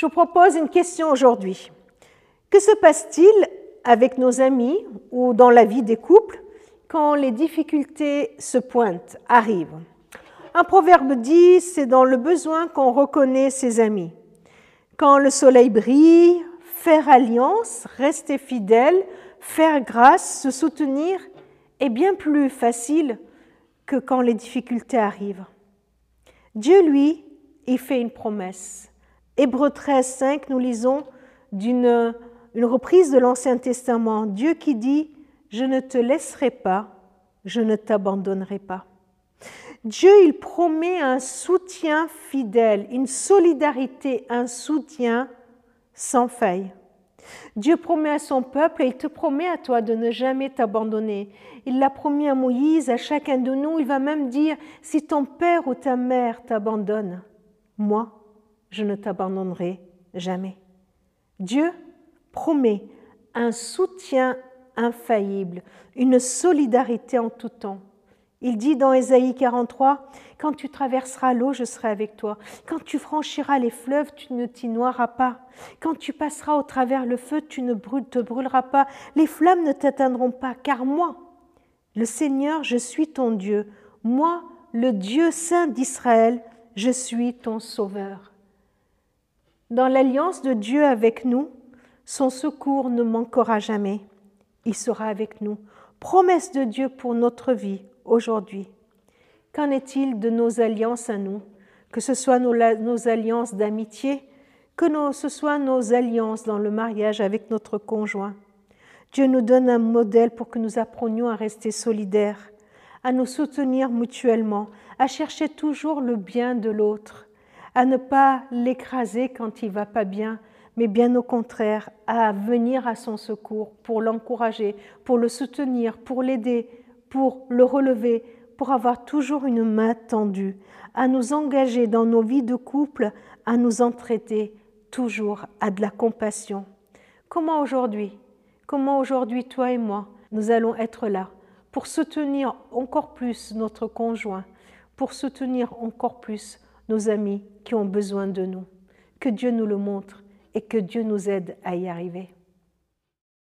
Je vous propose une question aujourd'hui. Que se passe-t-il avec nos amis ou dans la vie des couples quand les difficultés se pointent, arrivent? Un proverbe dit, c'est dans le besoin qu'on reconnaît ses amis. Quand le soleil brille, faire alliance, rester fidèle, faire grâce, se soutenir est bien plus facile que quand les difficultés arrivent. Dieu, lui, il fait une promesse. Hébreu 13, 5, nous lisons d'une une reprise de l'Ancien Testament. Dieu qui dit, je ne te laisserai pas, je ne t'abandonnerai pas. Dieu, il promet un soutien fidèle, une solidarité, un soutien sans faille. Dieu promet à son peuple et il te promet à toi de ne jamais t'abandonner. Il l'a promis à Moïse, à chacun de nous. Il va même dire, si ton père ou ta mère t'abandonne, moi, je ne t'abandonnerai jamais. Dieu promet un soutien infaillible, une solidarité en tout temps. Il dit dans Ésaïe 43, Quand tu traverseras l'eau, je serai avec toi. Quand tu franchiras les fleuves, tu ne t'y noieras pas. Quand tu passeras au travers le feu, tu ne te brûleras pas. Les flammes ne t'atteindront pas, car moi, le Seigneur, je suis ton Dieu. Moi, le Dieu saint d'Israël, je suis ton Sauveur. Dans l'alliance de Dieu avec nous, son secours ne manquera jamais. Il sera avec nous. Promesse de Dieu pour notre vie aujourd'hui. Qu'en est-il de nos alliances à nous? Que ce soit nos, alliances d'amitié, que ce soit nos alliances dans le mariage avec notre conjoint. Dieu nous donne un modèle pour que nous apprenions à rester solidaires, à nous soutenir mutuellement, à chercher toujours le bien de l'autre, à ne pas l'écraser quand il va pas bien, mais bien au contraire, à venir à son secours pour l'encourager, pour le soutenir, pour l'aider, pour le relever, pour avoir toujours une main tendue, à nous engager dans nos vies de couple, à nous entraider toujours à de la compassion. Comment aujourd'hui, comment aujourd'hui toi et moi, nous allons être là pour soutenir encore plus notre conjoint, pour soutenir encore plus nos amis qui ont besoin de nous. Que Dieu nous le montre et que Dieu nous aide à y arriver.